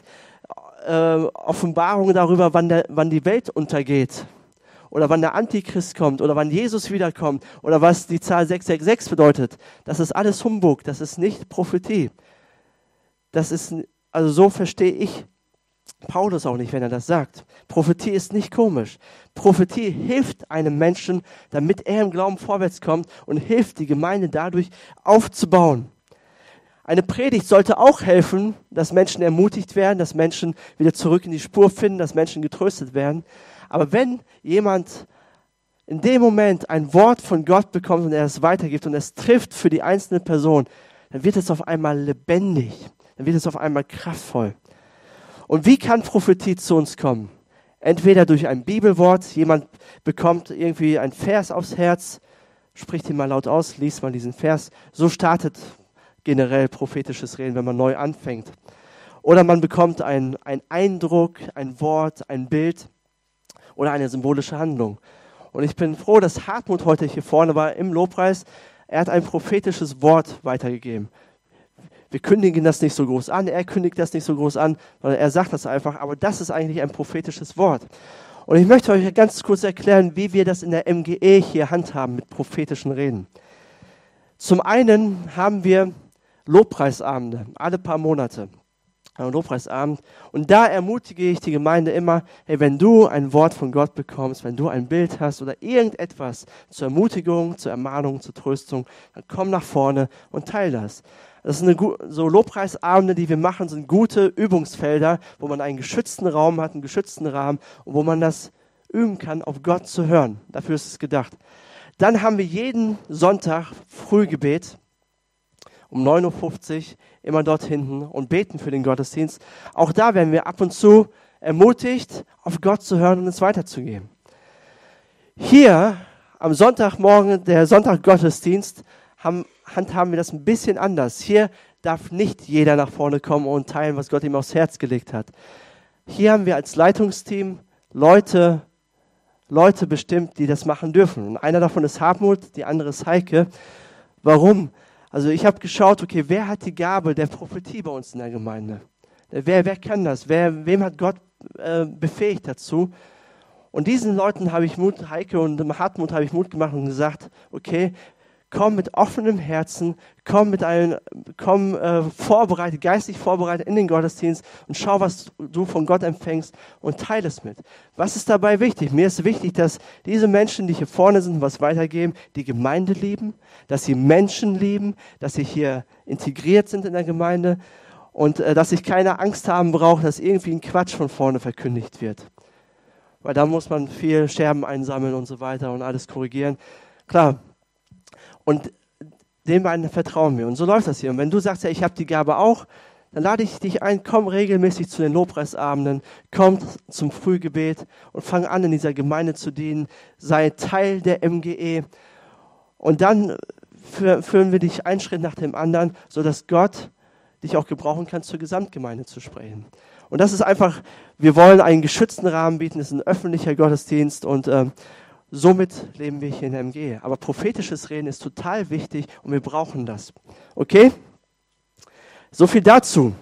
äh, Offenbarungen darüber, wann, der, wann die Welt untergeht oder wann der Antichrist kommt oder wann Jesus wiederkommt oder was die Zahl 666 bedeutet. Das ist alles Humbug, das ist nicht Prophetie. Das ist, also so verstehe ich Paulus auch nicht, wenn er das sagt. Prophetie ist nicht komisch. Prophetie hilft einem Menschen, damit er im Glauben vorwärts kommt und hilft die Gemeinde dadurch aufzubauen. Eine Predigt sollte auch helfen, dass Menschen ermutigt werden, dass Menschen wieder zurück in die Spur finden, dass Menschen getröstet werden. Aber wenn jemand in dem Moment ein Wort von Gott bekommt und er es weitergibt und es trifft für die einzelne Person, dann wird es auf einmal lebendig, dann wird es auf einmal kraftvoll. Und wie kann Prophetie zu uns kommen? Entweder durch ein Bibelwort, jemand bekommt irgendwie ein Vers aufs Herz, spricht ihn mal laut aus, liest mal diesen Vers. So startet generell prophetisches Reden, wenn man neu anfängt. Oder man bekommt einen Eindruck, ein Wort, ein Bild oder eine symbolische Handlung. Und ich bin froh, dass Hartmut heute hier vorne war im Lobpreis. Er hat ein prophetisches Wort weitergegeben wir kündigen das nicht so groß an, er kündigt das nicht so groß an, sondern er sagt das einfach, aber das ist eigentlich ein prophetisches Wort. Und ich möchte euch ganz kurz erklären, wie wir das in der MGE hier handhaben mit prophetischen Reden. Zum einen haben wir Lobpreisabende, alle paar Monate. Ein Lobpreisabend. Und da ermutige ich die Gemeinde immer, hey, wenn du ein Wort von Gott bekommst, wenn du ein Bild hast oder irgendetwas zur Ermutigung, zur Ermahnung, zur Tröstung, dann komm nach vorne und teil das. Das sind so Lobpreisabende, die wir machen, sind gute Übungsfelder, wo man einen geschützten Raum hat, einen geschützten Rahmen und wo man das üben kann, auf Gott zu hören. Dafür ist es gedacht. Dann haben wir jeden Sonntag Frühgebet um 9.50 Uhr immer dort hinten und beten für den Gottesdienst. Auch da werden wir ab und zu ermutigt, auf Gott zu hören und es weiterzugeben. Hier am Sonntagmorgen, der Sonntag-Gottesdienst, haben, handhaben wir das ein bisschen anders. Hier darf nicht jeder nach vorne kommen und teilen, was Gott ihm aufs Herz gelegt hat. Hier haben wir als Leitungsteam Leute, Leute bestimmt, die das machen dürfen. Und einer davon ist Hartmut, die andere ist Heike. Warum? Also ich habe geschaut, okay, wer hat die Gabe der Prophetie bei uns in der Gemeinde? Wer, wer kann das? Wer, wem hat Gott äh, befähigt dazu? Und diesen Leuten habe ich Mut, Heike und Hartmut habe ich Mut gemacht und gesagt, okay, komm mit offenem Herzen, komm mit einem, komm äh, vorbereitet, geistig vorbereitet in den Gottesdienst und schau, was du von Gott empfängst und teile es mit. Was ist dabei wichtig? Mir ist wichtig, dass diese Menschen, die hier vorne sind was weitergeben, die Gemeinde lieben, dass sie Menschen lieben, dass sie hier integriert sind in der Gemeinde und äh, dass ich keine Angst haben brauche, dass irgendwie ein Quatsch von vorne verkündigt wird. Weil da muss man viel Scherben einsammeln und so weiter und alles korrigieren. Klar, und dem beiden vertrauen wir. Und so läuft das hier. Und wenn du sagst, ja, ich habe die Gabe auch, dann lade ich dich ein, komm regelmäßig zu den Lobpreisabenden, komm zum Frühgebet und fang an, in dieser Gemeinde zu dienen, sei Teil der MGE. Und dann führen wir dich einen Schritt nach dem anderen, sodass Gott dich auch gebrauchen kann, zur Gesamtgemeinde zu sprechen. Und das ist einfach, wir wollen einen geschützten Rahmen bieten, es ist ein öffentlicher Gottesdienst und äh, Somit leben wir hier in der MG. Aber prophetisches Reden ist total wichtig und wir brauchen das. Okay? So viel dazu.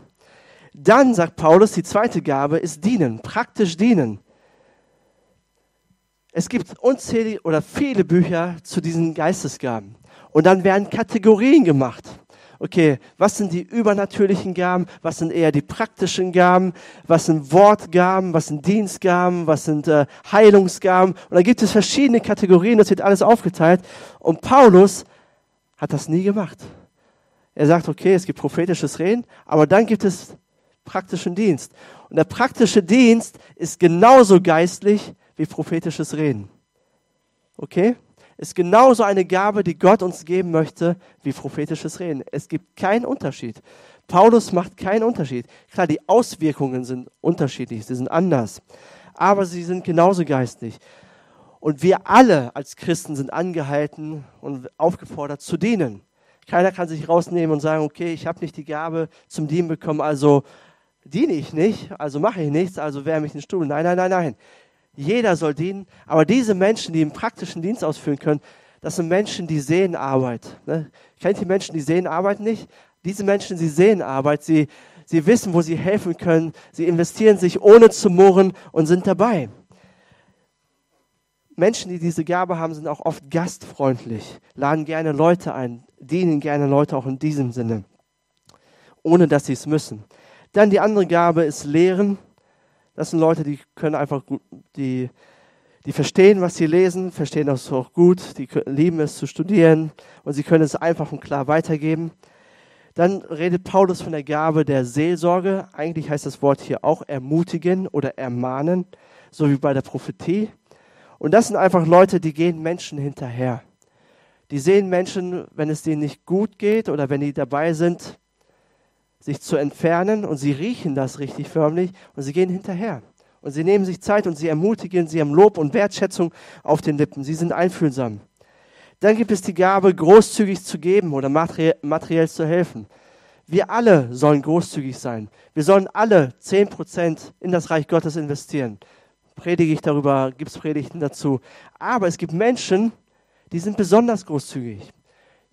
Dann sagt Paulus, die zweite Gabe ist dienen, praktisch dienen. Es gibt unzählige oder viele Bücher zu diesen Geistesgaben. Und dann werden Kategorien gemacht okay, was sind die übernatürlichen Gaben, was sind eher die praktischen Gaben, was sind Wortgaben, was sind Dienstgaben, was sind äh, Heilungsgaben. Und da gibt es verschiedene Kategorien, das wird alles aufgeteilt. Und Paulus hat das nie gemacht. Er sagt, okay, es gibt prophetisches Reden, aber dann gibt es praktischen Dienst. Und der praktische Dienst ist genauso geistlich wie prophetisches Reden. Okay? Ist genauso eine Gabe, die Gott uns geben möchte, wie prophetisches Reden. Es gibt keinen Unterschied. Paulus macht keinen Unterschied. Klar, die Auswirkungen sind unterschiedlich, sie sind anders, aber sie sind genauso geistlich. Und wir alle als Christen sind angehalten und aufgefordert zu dienen. Keiner kann sich rausnehmen und sagen, okay, ich habe nicht die Gabe zum Dienen bekommen, also diene ich nicht, also mache ich nichts, also wärme ich den Stuhl. Nein, nein, nein, nein. Jeder soll dienen. Aber diese Menschen, die im praktischen Dienst ausführen können, das sind Menschen, die sehen Arbeit. Ne? Kennt ihr Menschen, die sehen Arbeit nicht? Diese Menschen, sie sehen Arbeit, sie, sie wissen, wo sie helfen können, sie investieren sich ohne zu murren und sind dabei. Menschen, die diese Gabe haben, sind auch oft gastfreundlich, laden gerne Leute ein, dienen gerne Leute auch in diesem Sinne, ohne dass sie es müssen. Dann die andere Gabe ist Lehren. Das sind Leute, die können einfach, die, die verstehen, was sie lesen, verstehen das auch gut, die lieben es zu studieren und sie können es einfach und klar weitergeben. Dann redet Paulus von der Gabe der Seelsorge. Eigentlich heißt das Wort hier auch ermutigen oder ermahnen, so wie bei der Prophetie. Und das sind einfach Leute, die gehen Menschen hinterher. Die sehen Menschen, wenn es denen nicht gut geht oder wenn die dabei sind, sich zu entfernen und sie riechen das richtig förmlich und sie gehen hinterher. Und sie nehmen sich Zeit und sie ermutigen, sie haben Lob und Wertschätzung auf den Lippen. Sie sind einfühlsam. Dann gibt es die Gabe, großzügig zu geben oder materiell zu helfen. Wir alle sollen großzügig sein. Wir sollen alle 10% in das Reich Gottes investieren. Predige ich darüber, gibt es Predigten dazu. Aber es gibt Menschen, die sind besonders großzügig.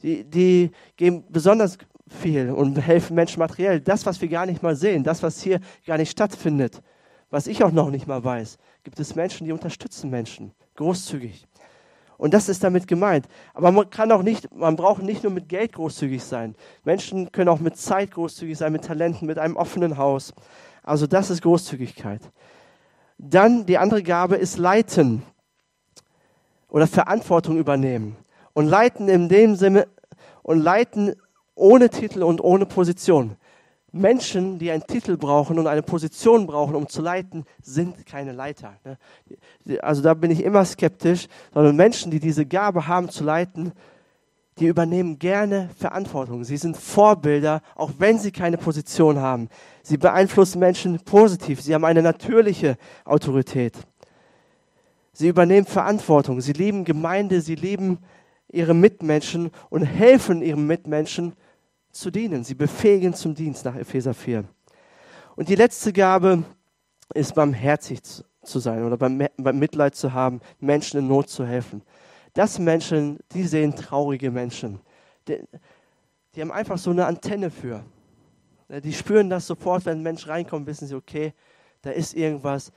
Die, die geben besonders viel und helfen Menschen materiell. Das, was wir gar nicht mal sehen, das, was hier gar nicht stattfindet, was ich auch noch nicht mal weiß, gibt es Menschen, die unterstützen Menschen, großzügig. Und das ist damit gemeint. Aber man kann auch nicht, man braucht nicht nur mit Geld großzügig sein. Menschen können auch mit Zeit großzügig sein, mit Talenten, mit einem offenen Haus. Also das ist Großzügigkeit. Dann die andere Gabe ist Leiten oder Verantwortung übernehmen. Und leiten in dem Sinne, und leiten ohne Titel und ohne Position. Menschen, die einen Titel brauchen und eine Position brauchen, um zu leiten, sind keine Leiter. Ne? Also da bin ich immer skeptisch, sondern Menschen, die diese Gabe haben zu leiten, die übernehmen gerne Verantwortung. Sie sind Vorbilder, auch wenn sie keine Position haben. Sie beeinflussen Menschen positiv. Sie haben eine natürliche Autorität. Sie übernehmen Verantwortung. Sie lieben Gemeinde. Sie lieben ihre Mitmenschen und helfen ihren Mitmenschen zu dienen. Sie befähigen zum Dienst nach Epheser 4. Und die letzte Gabe ist barmherzig zu sein oder beim, Mitleid zu haben, Menschen in Not zu helfen. Das Menschen, die sehen traurige Menschen. Die, die haben einfach so eine Antenne für. Die spüren das sofort, wenn ein Mensch reinkommt, wissen sie, okay, da ist irgendwas.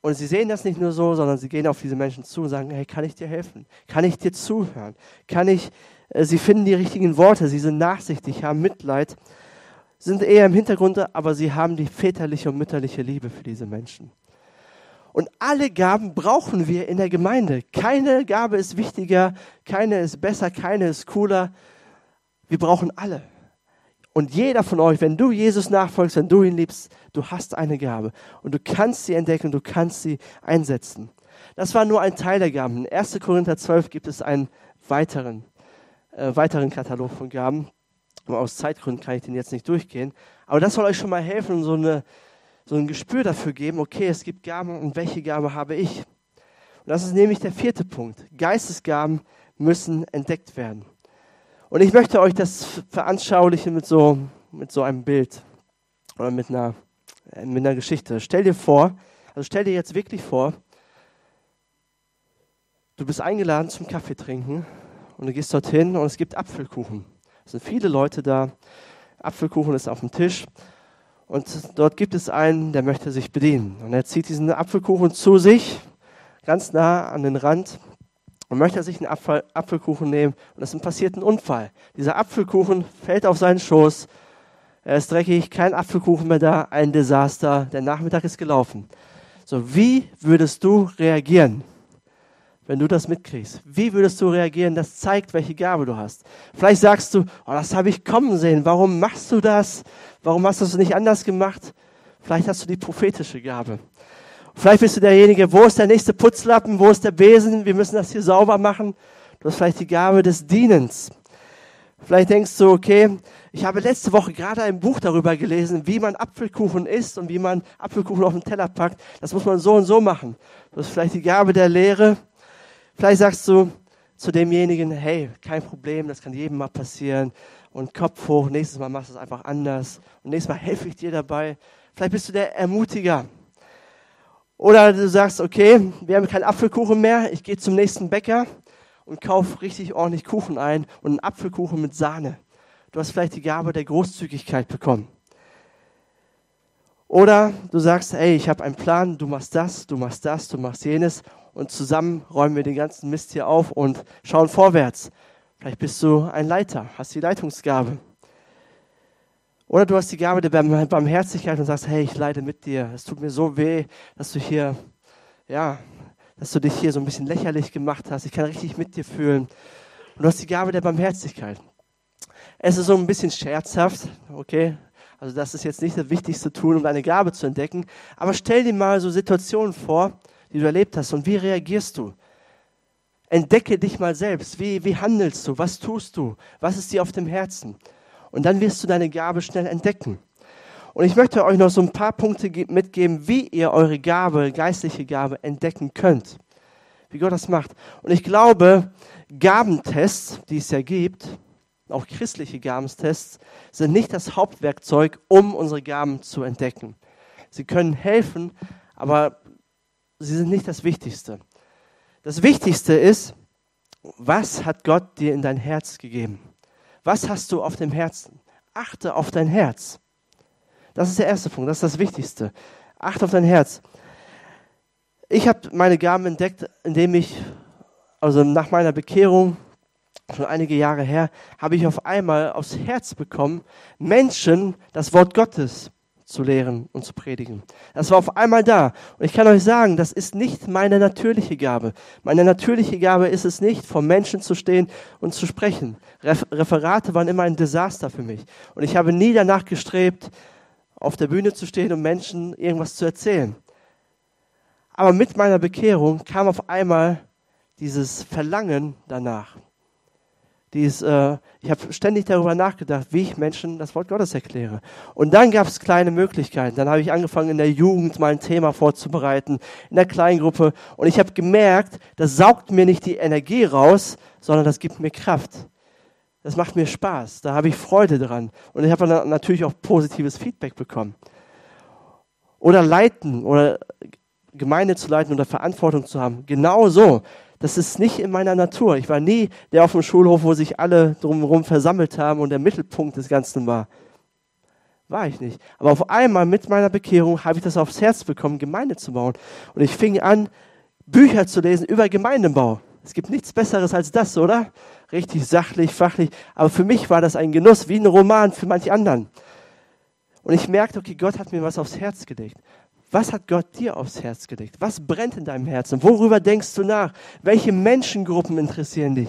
Und sie sehen das nicht nur so, sondern sie gehen auf diese Menschen zu und sagen, hey, kann ich dir helfen? Kann ich dir zuhören? Kann ich, sie finden die richtigen Worte, sie sind nachsichtig, haben Mitleid, sind eher im Hintergrund, aber sie haben die väterliche und mütterliche Liebe für diese Menschen. Und alle Gaben brauchen wir in der Gemeinde. Keine Gabe ist wichtiger, keine ist besser, keine ist cooler. Wir brauchen alle. Und jeder von euch, wenn du Jesus nachfolgst, wenn du ihn liebst, du hast eine Gabe. Und du kannst sie entdecken, du kannst sie einsetzen. Das war nur ein Teil der Gaben. In 1. Korinther 12 gibt es einen weiteren, äh, weiteren Katalog von Gaben. Aber aus Zeitgründen kann ich den jetzt nicht durchgehen. Aber das soll euch schon mal helfen, so eine so ein Gespür dafür geben, okay, es gibt Gaben und welche Gabe habe ich? Und das ist nämlich der vierte Punkt. Geistesgaben müssen entdeckt werden. Und ich möchte euch das veranschaulichen mit so, mit so einem Bild oder mit einer, mit einer Geschichte. Stell dir vor, also stell dir jetzt wirklich vor, du bist eingeladen zum Kaffee trinken und du gehst dorthin und es gibt Apfelkuchen. Es sind viele Leute da. Apfelkuchen ist auf dem Tisch und dort gibt es einen, der möchte sich bedienen. Und er zieht diesen Apfelkuchen zu sich, ganz nah an den Rand, und möchte sich einen Apfel, Apfelkuchen nehmen. Und es passiert ein Unfall. Dieser Apfelkuchen fällt auf seinen Schoß. Er ist dreckig, kein Apfelkuchen mehr da, ein Desaster. Der Nachmittag ist gelaufen. So, wie würdest du reagieren? Wenn du das mitkriegst? Wie würdest du reagieren? Das zeigt, welche Gabe du hast. Vielleicht sagst du, oh, das habe ich kommen sehen. Warum machst du das? Warum hast du es nicht anders gemacht? Vielleicht hast du die prophetische Gabe. Vielleicht bist du derjenige, wo ist der nächste Putzlappen? Wo ist der Besen? Wir müssen das hier sauber machen. Du hast vielleicht die Gabe des Dienens. Vielleicht denkst du, okay, ich habe letzte Woche gerade ein Buch darüber gelesen, wie man Apfelkuchen isst und wie man Apfelkuchen auf den Teller packt. Das muss man so und so machen. Du hast vielleicht die Gabe der Lehre. Vielleicht sagst du zu demjenigen, hey, kein Problem, das kann jedem mal passieren. Und Kopf hoch, nächstes Mal machst du es einfach anders. Und nächstes Mal helfe ich dir dabei. Vielleicht bist du der Ermutiger. Oder du sagst, okay, wir haben keinen Apfelkuchen mehr, ich gehe zum nächsten Bäcker und kaufe richtig ordentlich Kuchen ein und einen Apfelkuchen mit Sahne. Du hast vielleicht die Gabe der Großzügigkeit bekommen. Oder du sagst, hey, ich habe einen Plan, du machst das, du machst das, du machst jenes und zusammen räumen wir den ganzen Mist hier auf und schauen vorwärts. Vielleicht bist du ein Leiter, hast die Leitungsgabe. Oder du hast die Gabe der Barmherzigkeit und sagst, hey, ich leide mit dir. Es tut mir so weh, dass du hier, ja, dass du dich hier so ein bisschen lächerlich gemacht hast. Ich kann richtig mit dir fühlen. Und du hast die Gabe der Barmherzigkeit. Es ist so ein bisschen scherzhaft, okay? Also das ist jetzt nicht das wichtigste Tool, um deine Gabe zu entdecken. Aber stell dir mal so Situationen vor, die du erlebt hast und wie reagierst du? Entdecke dich mal selbst. Wie, wie handelst du? Was tust du? Was ist dir auf dem Herzen? Und dann wirst du deine Gabe schnell entdecken. Und ich möchte euch noch so ein paar Punkte mitgeben, wie ihr eure Gabe, geistliche Gabe entdecken könnt. Wie Gott das macht. Und ich glaube, Gabentests, die es ja gibt, auch christliche Gabentests, sind nicht das Hauptwerkzeug, um unsere Gaben zu entdecken. Sie können helfen, aber sie sind nicht das Wichtigste. Das Wichtigste ist, was hat Gott dir in dein Herz gegeben? Was hast du auf dem Herzen? Achte auf dein Herz. Das ist der erste Punkt, das ist das Wichtigste. Achte auf dein Herz. Ich habe meine Gaben entdeckt, indem ich, also nach meiner Bekehrung, schon einige Jahre her, habe ich auf einmal aufs Herz bekommen, Menschen das Wort Gottes zu lehren und zu predigen. Das war auf einmal da. Und ich kann euch sagen, das ist nicht meine natürliche Gabe. Meine natürliche Gabe ist es nicht, vor Menschen zu stehen und zu sprechen. Referate waren immer ein Desaster für mich. Und ich habe nie danach gestrebt, auf der Bühne zu stehen und Menschen irgendwas zu erzählen. Aber mit meiner Bekehrung kam auf einmal dieses Verlangen danach. Dies, äh, ich habe ständig darüber nachgedacht, wie ich Menschen das Wort Gottes erkläre. Und dann gab es kleine Möglichkeiten. Dann habe ich angefangen, in der Jugend mal ein Thema vorzubereiten, in der Kleingruppe. Und ich habe gemerkt, das saugt mir nicht die Energie raus, sondern das gibt mir Kraft. Das macht mir Spaß. Da habe ich Freude dran. Und ich habe natürlich auch positives Feedback bekommen. Oder leiten oder Gemeinde zu leiten oder Verantwortung zu haben. Genau so. Das ist nicht in meiner Natur. Ich war nie der auf dem Schulhof, wo sich alle drumherum versammelt haben und der Mittelpunkt des Ganzen war. War ich nicht. Aber auf einmal mit meiner Bekehrung habe ich das aufs Herz bekommen, Gemeinde zu bauen. Und ich fing an, Bücher zu lesen über Gemeindebau. Es gibt nichts Besseres als das, oder? Richtig sachlich, fachlich. Aber für mich war das ein Genuss, wie ein Roman für manche anderen. Und ich merkte, okay, Gott hat mir was aufs Herz gelegt. Was hat Gott dir aufs Herz gelegt? Was brennt in deinem Herzen? Worüber denkst du nach? Welche Menschengruppen interessieren dich?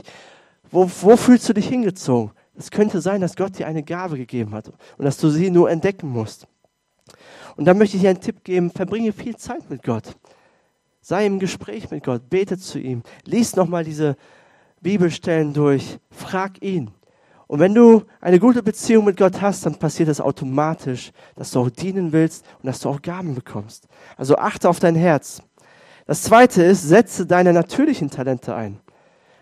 Wo, wo fühlst du dich hingezogen? Es könnte sein, dass Gott dir eine Gabe gegeben hat und dass du sie nur entdecken musst. Und da möchte ich dir einen Tipp geben, verbringe viel Zeit mit Gott. Sei im Gespräch mit Gott, bete zu ihm, lies nochmal diese Bibelstellen durch, frag ihn. Und wenn du eine gute Beziehung mit Gott hast, dann passiert es das automatisch, dass du auch dienen willst und dass du auch Gaben bekommst. Also achte auf dein Herz. Das zweite ist, setze deine natürlichen Talente ein.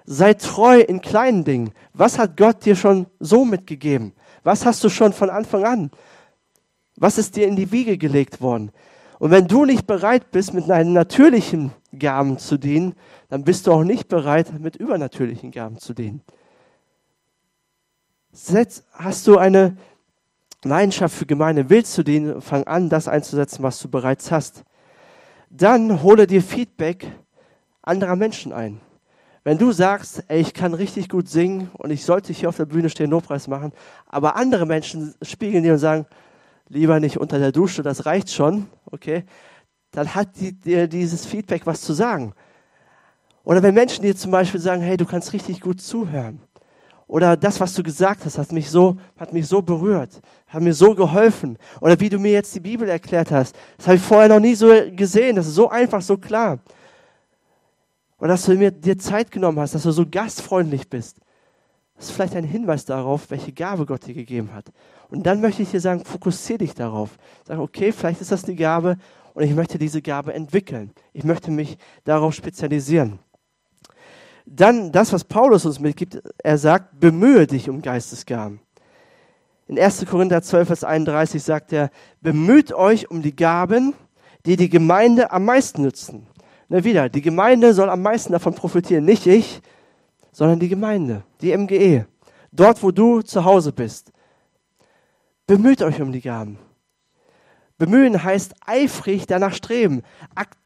Sei treu in kleinen Dingen. Was hat Gott dir schon so mitgegeben? Was hast du schon von Anfang an? Was ist dir in die Wiege gelegt worden? Und wenn du nicht bereit bist, mit deinen natürlichen Gaben zu dienen, dann bist du auch nicht bereit, mit übernatürlichen Gaben zu dienen. Hast du eine Leidenschaft für Gemeinde, willst du dienen, fang an, das einzusetzen, was du bereits hast. Dann hole dir Feedback anderer Menschen ein. Wenn du sagst, ey, ich kann richtig gut singen und ich sollte hier auf der Bühne stehen, Lobpreis machen, aber andere Menschen spiegeln dir und sagen, lieber nicht unter der Dusche, das reicht schon, okay, dann hat dir dieses Feedback was zu sagen. Oder wenn Menschen dir zum Beispiel sagen, hey, du kannst richtig gut zuhören. Oder das, was du gesagt hast, hat mich so, hat mich so berührt, hat mir so geholfen. Oder wie du mir jetzt die Bibel erklärt hast, das habe ich vorher noch nie so gesehen. Das ist so einfach, so klar. Oder dass du mir dir Zeit genommen hast, dass du so gastfreundlich bist. Das ist vielleicht ein Hinweis darauf, welche Gabe Gott dir gegeben hat. Und dann möchte ich dir sagen, fokussiere dich darauf. Sag, okay, vielleicht ist das die Gabe und ich möchte diese Gabe entwickeln. Ich möchte mich darauf spezialisieren. Dann das, was Paulus uns mitgibt, er sagt, bemühe dich um Geistesgaben. In 1. Korinther 12, Vers 31 sagt er, bemüht euch um die Gaben, die die Gemeinde am meisten nützen. Na wieder, die Gemeinde soll am meisten davon profitieren, nicht ich, sondern die Gemeinde, die MGE. Dort, wo du zu Hause bist. Bemüht euch um die Gaben. Bemühen heißt eifrig danach streben, aktiv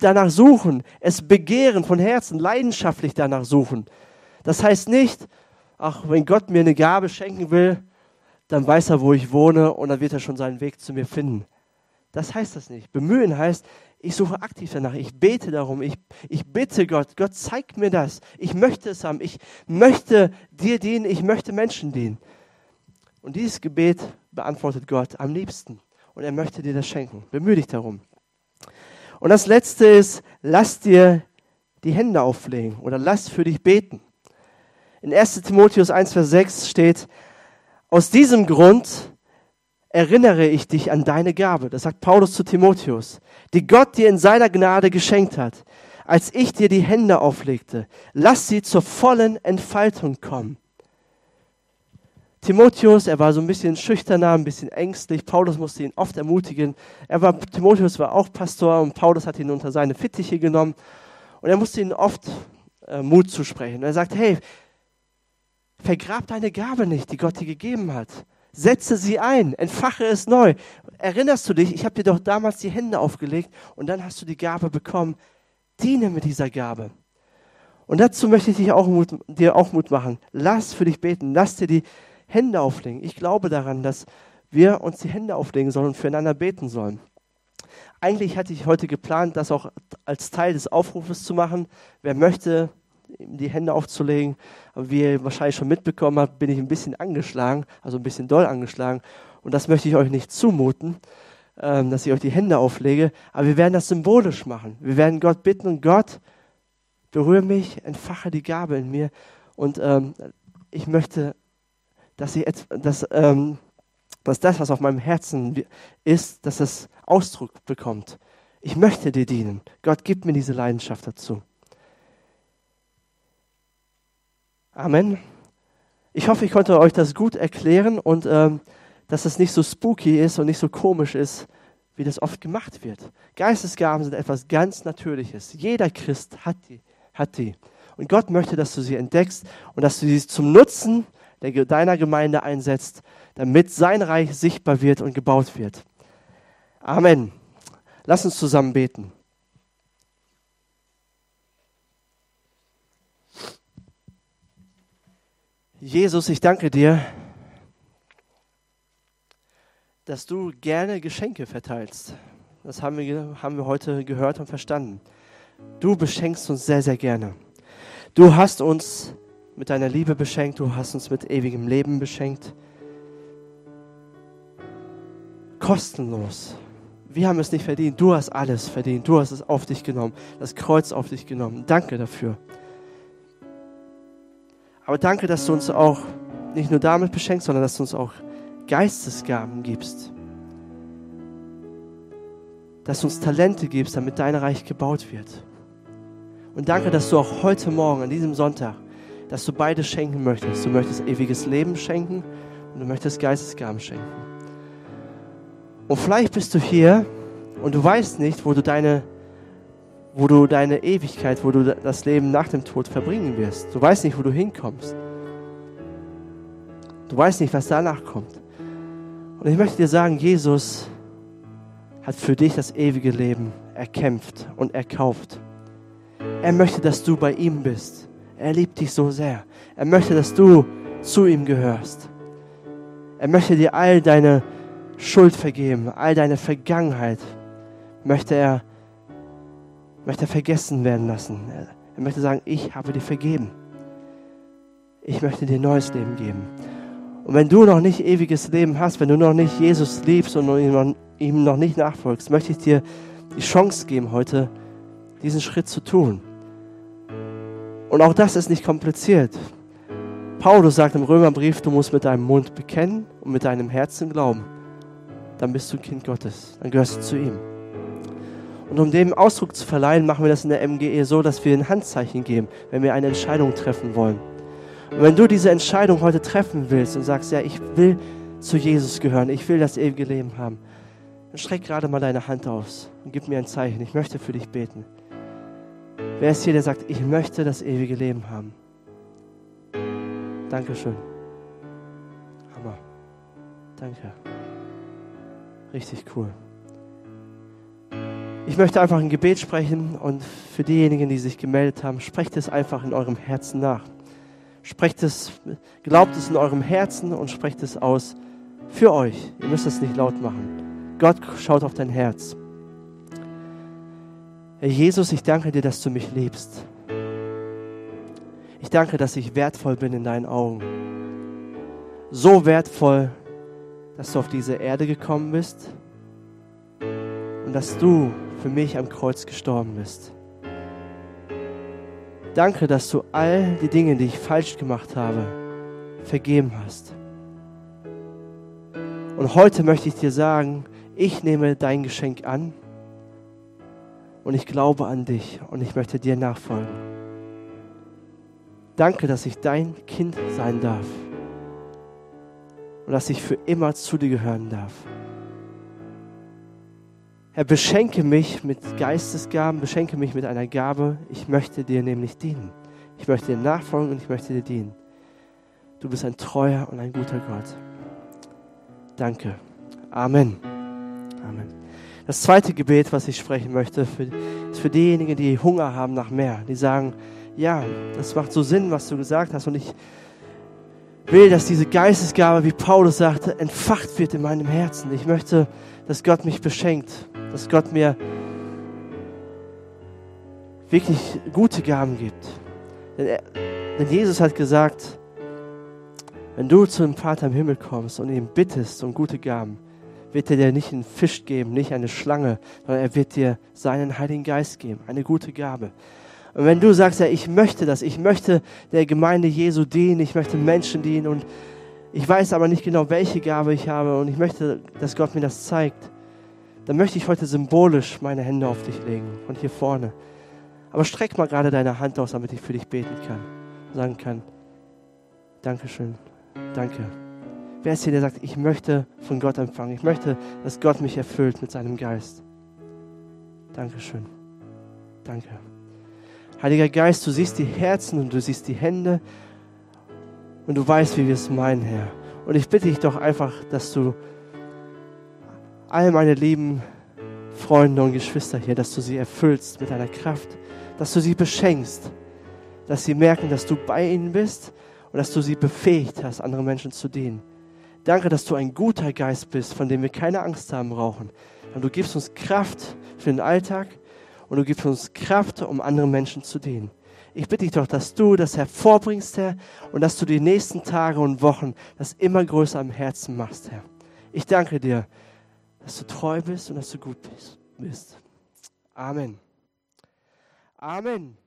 danach suchen, es begehren von Herzen, leidenschaftlich danach suchen. Das heißt nicht, ach, wenn Gott mir eine Gabe schenken will, dann weiß er, wo ich wohne und dann wird er schon seinen Weg zu mir finden. Das heißt das nicht. Bemühen heißt, ich suche aktiv danach, ich bete darum, ich, ich bitte Gott, Gott zeigt mir das, ich möchte es haben, ich möchte dir dienen, ich möchte Menschen dienen. Und dieses Gebet beantwortet Gott am liebsten und er möchte dir das schenken. Bemühe dich darum. Und das Letzte ist, lass dir die Hände auflegen oder lass für dich beten. In 1 Timotheus 1, Vers 6 steht, aus diesem Grund erinnere ich dich an deine Gabe, das sagt Paulus zu Timotheus, die Gott dir in seiner Gnade geschenkt hat, als ich dir die Hände auflegte. Lass sie zur vollen Entfaltung kommen. Timotheus, er war so ein bisschen schüchterner, ein bisschen ängstlich. Paulus musste ihn oft ermutigen. Er war, Timotheus war auch Pastor und Paulus hat ihn unter seine Fittiche genommen. Und er musste ihn oft äh, Mut zusprechen. Und er sagt, hey, vergrab deine Gabe nicht, die Gott dir gegeben hat. Setze sie ein, entfache es neu. Erinnerst du dich, ich habe dir doch damals die Hände aufgelegt und dann hast du die Gabe bekommen. Diene mit dieser Gabe. Und dazu möchte ich dich auch Mut, dir auch Mut machen. Lass für dich beten, lass dir die Hände auflegen. Ich glaube daran, dass wir uns die Hände auflegen sollen und füreinander beten sollen. Eigentlich hatte ich heute geplant, das auch als Teil des Aufrufes zu machen. Wer möchte, die Hände aufzulegen. Aber wie ihr wahrscheinlich schon mitbekommen habt, bin ich ein bisschen angeschlagen, also ein bisschen doll angeschlagen. Und das möchte ich euch nicht zumuten, ähm, dass ich euch die Hände auflege. Aber wir werden das symbolisch machen. Wir werden Gott bitten und Gott, berühre mich, entfache die Gabe in mir. Und ähm, ich möchte, dass, ich, dass, ähm, dass das, was auf meinem Herzen ist, dass es Ausdruck bekommt. Ich möchte dir dienen. Gott gibt mir diese Leidenschaft dazu. Amen. Ich hoffe, ich konnte euch das gut erklären und ähm, dass es nicht so spooky ist und nicht so komisch ist, wie das oft gemacht wird. Geistesgaben sind etwas ganz Natürliches. Jeder Christ hat die. Hat die. Und Gott möchte, dass du sie entdeckst und dass du sie zum Nutzen der, deiner Gemeinde einsetzt, damit sein Reich sichtbar wird und gebaut wird. Amen. Lass uns zusammen beten. Jesus, ich danke dir, dass du gerne Geschenke verteilst. Das haben wir, haben wir heute gehört und verstanden. Du beschenkst uns sehr, sehr gerne. Du hast uns mit deiner Liebe beschenkt, du hast uns mit ewigem Leben beschenkt. Kostenlos. Wir haben es nicht verdient, du hast alles verdient, du hast es auf dich genommen, das Kreuz auf dich genommen. Danke dafür. Aber danke, dass du uns auch nicht nur damit beschenkst, sondern dass du uns auch Geistesgaben gibst. Dass du uns Talente gibst, damit dein Reich gebaut wird. Und danke, dass du auch heute Morgen, an diesem Sonntag, dass du beides schenken möchtest. Du möchtest ewiges Leben schenken und du möchtest Geistesgaben schenken. Und vielleicht bist du hier und du weißt nicht, wo du deine wo du deine Ewigkeit, wo du das Leben nach dem Tod verbringen wirst. Du weißt nicht, wo du hinkommst. Du weißt nicht, was danach kommt. Und ich möchte dir sagen, Jesus hat für dich das ewige Leben erkämpft und erkauft. Er möchte, dass du bei ihm bist. Er liebt dich so sehr. Er möchte, dass du zu ihm gehörst. Er möchte dir all deine Schuld vergeben, all deine Vergangenheit möchte er möchte er vergessen werden lassen. Er möchte sagen, ich habe dir vergeben. Ich möchte dir neues Leben geben. Und wenn du noch nicht ewiges Leben hast, wenn du noch nicht Jesus liebst und ihm noch nicht nachfolgst, möchte ich dir die Chance geben, heute diesen Schritt zu tun. Und auch das ist nicht kompliziert. Paulus sagt im Römerbrief, du musst mit deinem Mund bekennen und mit deinem Herzen glauben. Dann bist du ein Kind Gottes. Dann gehörst du zu ihm. Und um dem Ausdruck zu verleihen, machen wir das in der MGE so, dass wir ein Handzeichen geben, wenn wir eine Entscheidung treffen wollen. Und wenn du diese Entscheidung heute treffen willst und sagst, ja, ich will zu Jesus gehören, ich will das ewige Leben haben, dann streck gerade mal deine Hand aus und gib mir ein Zeichen. Ich möchte für dich beten. Wer ist hier, der sagt, ich möchte das ewige Leben haben? Dankeschön. Hammer. Danke. Richtig cool. Ich möchte einfach ein Gebet sprechen und für diejenigen, die sich gemeldet haben, sprecht es einfach in eurem Herzen nach. Sprecht es, glaubt es in eurem Herzen und sprecht es aus für euch. Ihr müsst es nicht laut machen. Gott schaut auf dein Herz. Herr Jesus, ich danke dir, dass du mich liebst. Ich danke, dass ich wertvoll bin in deinen Augen. So wertvoll, dass du auf diese Erde gekommen bist und dass du für mich am Kreuz gestorben bist. Danke, dass du all die Dinge, die ich falsch gemacht habe, vergeben hast. Und heute möchte ich dir sagen, ich nehme dein Geschenk an und ich glaube an dich und ich möchte dir nachfolgen. Danke, dass ich dein Kind sein darf und dass ich für immer zu dir gehören darf. Herr, beschenke mich mit Geistesgaben, beschenke mich mit einer Gabe. Ich möchte dir nämlich dienen. Ich möchte dir nachfolgen und ich möchte dir dienen. Du bist ein treuer und ein guter Gott. Danke. Amen. Amen. Das zweite Gebet, was ich sprechen möchte, ist für diejenigen, die Hunger haben nach mehr. Die sagen, ja, das macht so Sinn, was du gesagt hast. Und ich will, dass diese Geistesgabe, wie Paulus sagte, entfacht wird in meinem Herzen. Ich möchte, dass Gott mich beschenkt dass Gott mir wirklich gute Gaben gibt. Denn, er, denn Jesus hat gesagt, wenn du zu dem Vater im Himmel kommst und ihn bittest um gute Gaben, wird er dir nicht einen Fisch geben, nicht eine Schlange, sondern er wird dir seinen Heiligen Geist geben, eine gute Gabe. Und wenn du sagst, ja, ich möchte das, ich möchte der Gemeinde Jesu dienen, ich möchte Menschen dienen und ich weiß aber nicht genau, welche Gabe ich habe und ich möchte, dass Gott mir das zeigt, dann möchte ich heute symbolisch meine Hände auf dich legen, von hier vorne. Aber streck mal gerade deine Hand aus, damit ich für dich beten kann. Sagen kann, Dankeschön, danke. Wer ist hier, der sagt, ich möchte von Gott empfangen. Ich möchte, dass Gott mich erfüllt mit seinem Geist. Dankeschön. Danke. Heiliger Geist, du siehst die Herzen und du siehst die Hände und du weißt, wie wir es meinen, Herr. Und ich bitte dich doch einfach, dass du all meine lieben Freunde und Geschwister hier, dass du sie erfüllst mit deiner Kraft, dass du sie beschenkst, dass sie merken, dass du bei ihnen bist und dass du sie befähigt hast, andere Menschen zu dienen. Danke, dass du ein guter Geist bist, von dem wir keine Angst haben brauchen. Und du gibst uns Kraft für den Alltag und du gibst uns Kraft, um anderen Menschen zu dienen. Ich bitte dich doch, dass du das hervorbringst, Herr, und dass du die nächsten Tage und Wochen das immer größer am Herzen machst, Herr. Ich danke dir, dass du treu bist und dass du gut bist. Amen. Amen.